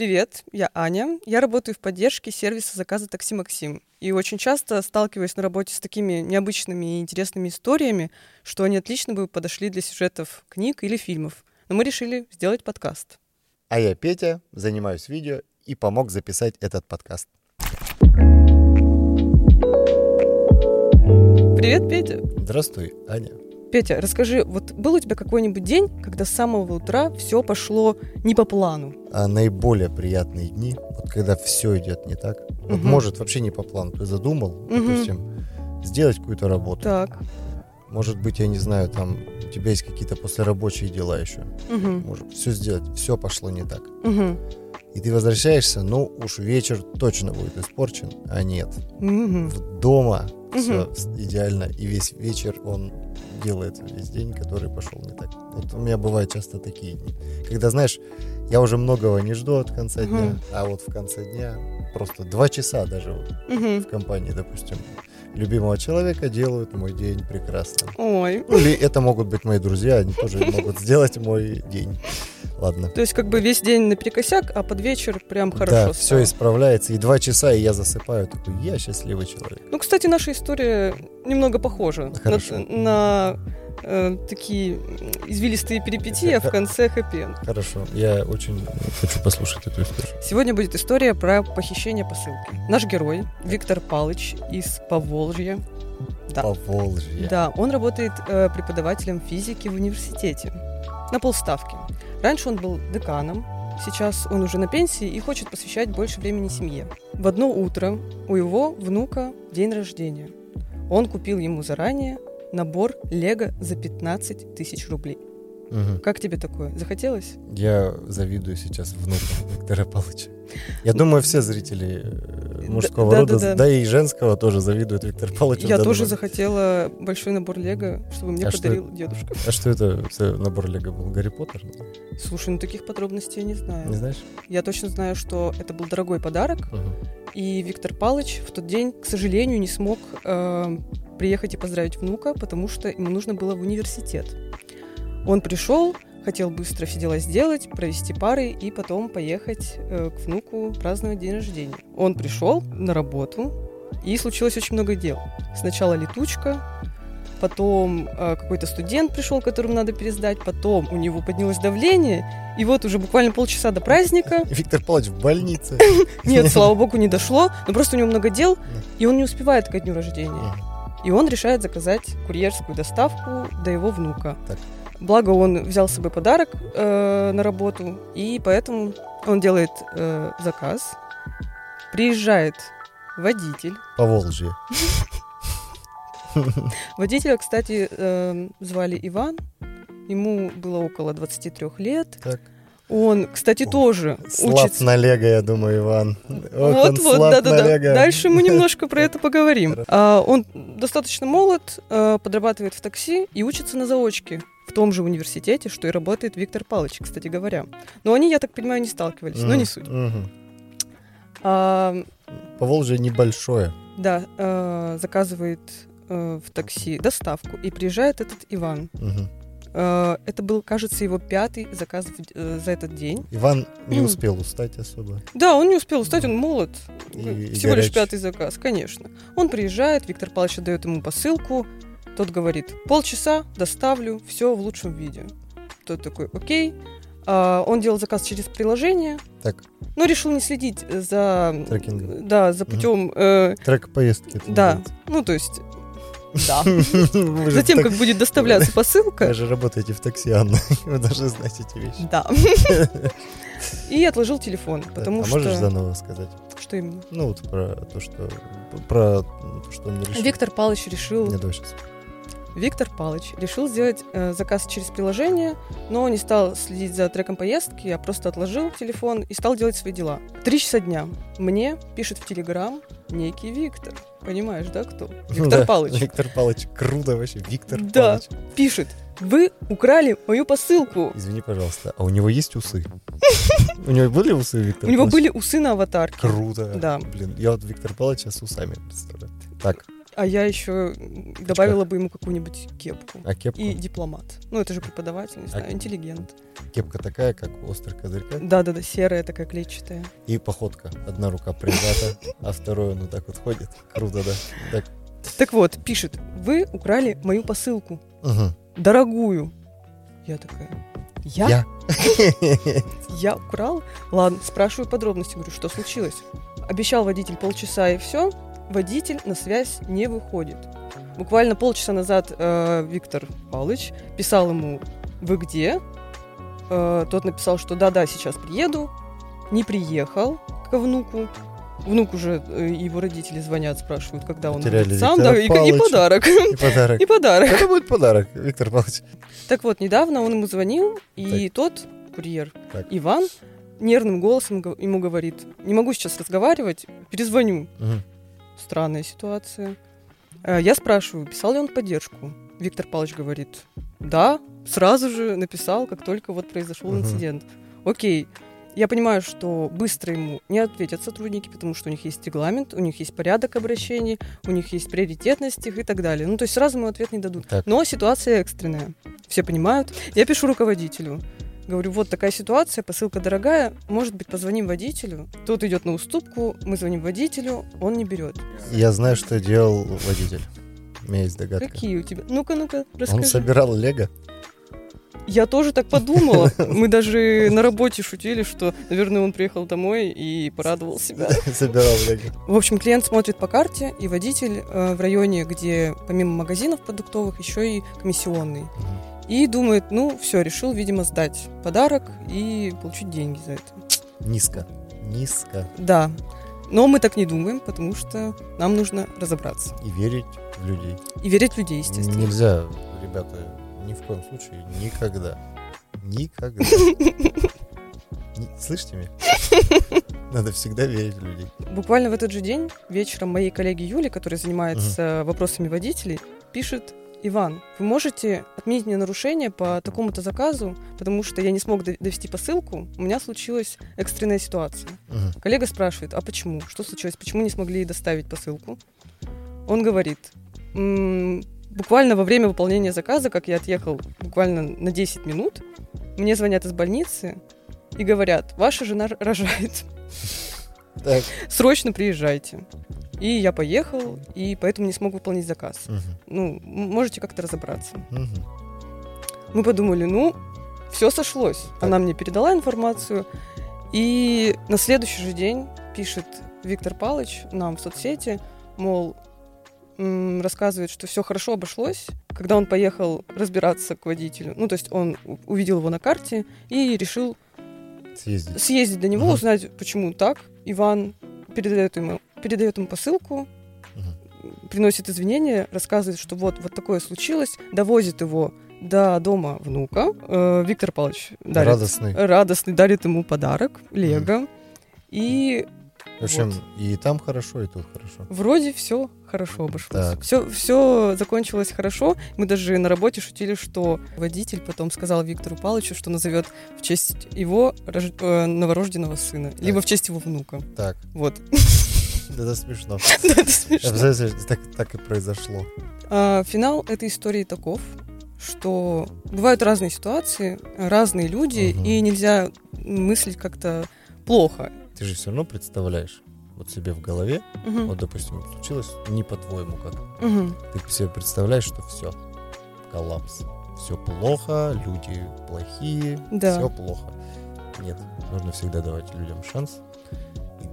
Привет, я Аня. Я работаю в поддержке сервиса заказа «Такси Максим». И очень часто сталкиваюсь на работе с такими необычными и интересными историями, что они отлично бы подошли для сюжетов книг или фильмов. Но мы решили сделать подкаст. А я Петя, занимаюсь видео и помог записать этот подкаст. Привет, Петя. Здравствуй, Аня. Петя, расскажи, вот был у тебя какой-нибудь день, когда с самого утра все пошло не по плану? А наиболее приятные дни, вот когда все идет не так, вот Мгм. может вообще не по плану, ты задумал, Мгм. допустим, сделать какую-то работу. Так. Может быть, я не знаю, там у тебя есть какие-то послерабочие дела еще. Мгм. Может все сделать, все пошло не так. Мгм. И ты возвращаешься, ну уж вечер точно будет испорчен, а нет. В- Дома Все идеально, и весь вечер он делает весь день, который пошел не так. Вот у меня бывают часто такие дни. Когда, знаешь, я уже многого не жду от конца дня, а вот в конце дня просто два часа даже вот в компании, допустим, любимого человека делают мой день прекрасным. Ой. Ну, или это могут быть мои друзья, они тоже могут сделать мой день. Ладно. То есть как бы весь день наперекосяк, а под вечер прям хорошо да, все стало. исправляется, и два часа, и я засыпаю, такой, я счастливый человек. Ну, кстати, наша история немного похожа Хорошо. на, на, э, такие извилистые перипетии, а в конце хэппи Хорошо, я очень хочу послушать эту историю. Сегодня будет история про похищение посылки. Наш герой Виктор Палыч из Поволжья. Да. Поволжье. Да, он работает э, преподавателем физики в университете на полставки. Раньше он был деканом, сейчас он уже на пенсии и хочет посвящать больше времени семье. В одно утро у его внука день рождения. Он купил ему заранее набор Лего за 15 тысяч рублей. Мгм. Как тебе такое? Захотелось? Я завидую сейчас внуку Виктора Павловича. Я думаю, все зрители э, мужского да, рода, да, да. да и женского тоже завидуют Виктору Павловичу. Я тоже момент. захотела. большой набор Лего, чтобы мне А что подарил дедушка. А что это за набор Лего был? Гарри Поттер? Слушай, ну таких подробностей я не знаю. Не знаешь? Я точно знаю, что это был дорогой подарок, Мгм. и Виктор Палыч в тот день, к сожалению, не смог э, приехать и поздравить внука, потому что ему нужно было в университет. Он пришел, хотел быстро все дела сделать, провести пары и потом поехать э, к внуку праздновать день рождения. Он пришел на работу, и случилось очень много дел. Сначала летучка, потом э, какой-то студент пришел, которому надо пересдать, потом у него поднялось давление, и вот уже буквально полчаса до праздника Виктор Павлович в больнице. нет, слава богу, не дошло, но просто у него много дел, и он не успевает ко дню рождения. И он решает заказать курьерскую доставку до его внука. Так. Благо он взял с собой подарок э, на работу, и поэтому он делает э, заказ. Приезжает водитель. Поволжье. Водителя, кстати, э, звали Иван. Ему было около 23 лет. Так. Он, кстати, тоже Слаб учится. на Лего, я думаю, Иван. Вот, вот, слаб да, да, на да. Лего. Дальше мы немножко про это поговорим. А, Он достаточно молод, а, подрабатывает в такси и учится на заочке в том же университете, что и работает Виктор Палыч, кстати говоря. Но они, я так понимаю, не сталкивались, но не суть. мгм. А, Поволжье небольшое. Да, а, заказывает а, в такси доставку, и приезжает этот Иван. Мгм. А, Это был, кажется, его пятый заказ в- э, за этот день. Иван не Мгм. успел устать особо. Да, он не успел устать, он молод. И- Ну, и Всего лишь пятый заказ, конечно. Он приезжает, Виктор Павлович отдает ему посылку. Тот говорит, полчаса доставлю, все в лучшем виде. Тот такой, окей. А, он делал заказ через приложение, Так, но решил не следить за, трекингом. да, за путем, э, Трек поездки. да, называется. ну то есть, да. Вы Затем, как будет доставляться Вы посылка, же работаете в такси, Анна. Вы должны знать эти вещи. да. И отложил телефон, потому а что... можешь заново сказать? Что именно? Ну, вот про то, что... Про то, что он не решил. Виктор Павлович решил Не, давай сейчас. Виктор Палыч решил сделать э, заказ через приложение, но не стал следить за треком поездки, а просто отложил телефон и стал делать свои дела. Три часа дня. Мне пишет в Телеграм некий Виктор. Понимаешь, да, кто? Виктор Да, Палыч. Виктор Палыч. Круто вообще. Виктор Да. Палыч. Пишет. Вы украли мою посылку. Извини, пожалуйста, а у него есть усы? У него были усы, Виктор У него Палыч? были усы на аватарке. Круто. Да. Блин, я вот Виктор Палыча с усами представляю. Так, А я еще добавила бы ему какую-нибудь кепку. а кепку? И дипломат. Ну, это же преподаватель, не знаю, А- интеллигент. кепка такая, как у острых козырьках, Да-да-да, серая такая клетчатая. и походка. Одна рука прижата, а второй он вот так вот ходит. Круто, да? Так. Вот, пишет, вы украли мою посылку, дорогую. Я такая, я? Я. Я украл? Ладно, спрашиваю подробности, говорю, что случилось? Обещал водитель полчаса и все. Водитель на связь не выходит. Буквально полчаса назад э, Виктор Павлович писал ему, вы где? Э, тот написал, что да-да, сейчас приеду. Не приехал к внуку. Внук уже, э, его родители звонят, спрашивают, когда он Потеряли будет сам. Виктора Да, и, и подарок. И подарок. И подарок. Это будет подарок, Виктор Павлович. Так вот, недавно он ему звонил, и тот, курьер, Так. Иван, нервным голосом го- ему говорит, не могу сейчас разговаривать, перезвоню. Мгм. Странная ситуация. Э, Я спрашиваю, писал ли он поддержку. Виктор Павлович говорит, да, сразу же написал, как только вот произошел Мгм. инцидент. Окей, я понимаю, что быстро ему не ответят сотрудники, потому что у них есть регламент, у них есть порядок обращений, у них есть приоритетность их и так далее. Ну, то есть сразу ему ответ не дадут. Так. Но ситуация экстренная. Все понимают. Я пишу руководителю. Говорю, вот такая ситуация, посылка дорогая, может быть, позвоним водителю. Тот идет на уступку, мы звоним водителю, он не берет. Я знаю, что делал водитель. У меня есть догадка. Какие у тебя? Ну-ка, ну-ка, Он расскажи. собирал лего. Я тоже так подумала. Мы даже на работе шутили, что, наверное, он приехал домой и порадовал себя. Собирал лего. В общем, клиент смотрит по карте, и водитель э, в районе, где помимо магазинов продуктовых еще и комиссионный. Мгм. И думает, ну, все, решил, видимо, сдать подарок и получить деньги за это. Низко. Низко. Да. Но мы так не думаем, потому что нам нужно разобраться. И верить в людей. И верить в людей, естественно. Нельзя, ребята, ни в коем случае, никогда. Никогда. Слышите меня? Надо всегда верить в людей. Буквально в этот же день вечером моей коллеги Юли, которая занимается вопросами водителей, пишет Иван, вы можете отменить мне нарушение по такому-то заказу, потому что я не смог дов- довести посылку, у меня случилась экстренная ситуация. Мгм. Коллега спрашивает, а почему? Что случилось? Почему не смогли доставить посылку? Он говорит, «М, буквально во время выполнения заказа, как я отъехал буквально на 10 минут, мне звонят из больницы и говорят, ваша жена рожает, Так. срочно приезжайте. И я поехал, и поэтому не смог выполнить заказ. Мгм. Ну, можете как-то разобраться. Мгм. Мы подумали, ну, все сошлось. Она мне передала информацию. И на следующий же день пишет Виктор Палыч нам в соцсети, мол, рассказывает, что все хорошо обошлось, когда он поехал разбираться к водителю. Ну, то есть он увидел его на карте и решил Съездить. съездить до него, Мгм. узнать, почему так. Иван передает ему, передает ему посылку, Мгм. приносит извинения, рассказывает, что вот, вот такое случилось, довозит его до дома внука. Э, Виктор Павлович дарит, Радостный. радостный дарит ему подарок, Лего. И В общем, вот. и там хорошо, и тут хорошо. вроде все хорошо обошлось. Так. Все, все закончилось хорошо. Мы даже на работе шутили, что водитель потом сказал Виктору Павловичу, что назовет в честь его рож- э, новорожденного сына, либо в честь его внука. Так, Вот. Это смешно. Да, это смешно. Так, и произошло. А, Финал этой истории таков, что бывают разные ситуации, разные люди, и нельзя мыслить как-то плохо. Ты же все равно представляешь вот себе в голове, вот, допустим, случилось не по-твоему как. Ты себе представляешь, что все, коллапс. Все плохо, люди плохие, Да. все плохо. Нет, нужно всегда давать людям шанс,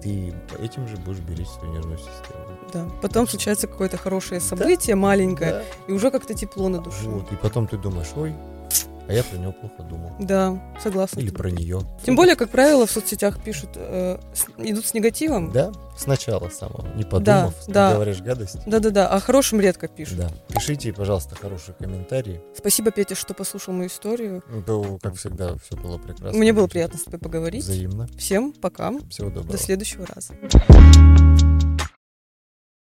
ты этим же будешь беречь свою нервную систему. Да. Потом случается какое-то хорошее событие, маленькое, Да. и уже как-то тепло на душе. Вот, и потом ты думаешь, ой, а я про него плохо думал. Да, согласна. Или про нее. Тем более, как правило, в соцсетях пишут, э, с- идут с негативом. Да, сначала самого, не подумав, ты да. говоришь гадость. Да-да-да, о хорошем редко пишут. Да. Пишите, пожалуйста, хорошие комментарии. Спасибо, Петя, что послушал мою историю. Ну, как всегда, все было прекрасно. Мне было приятно с тобой поговорить. Взаимно. Всем пока. Всего доброго. До следующего раза.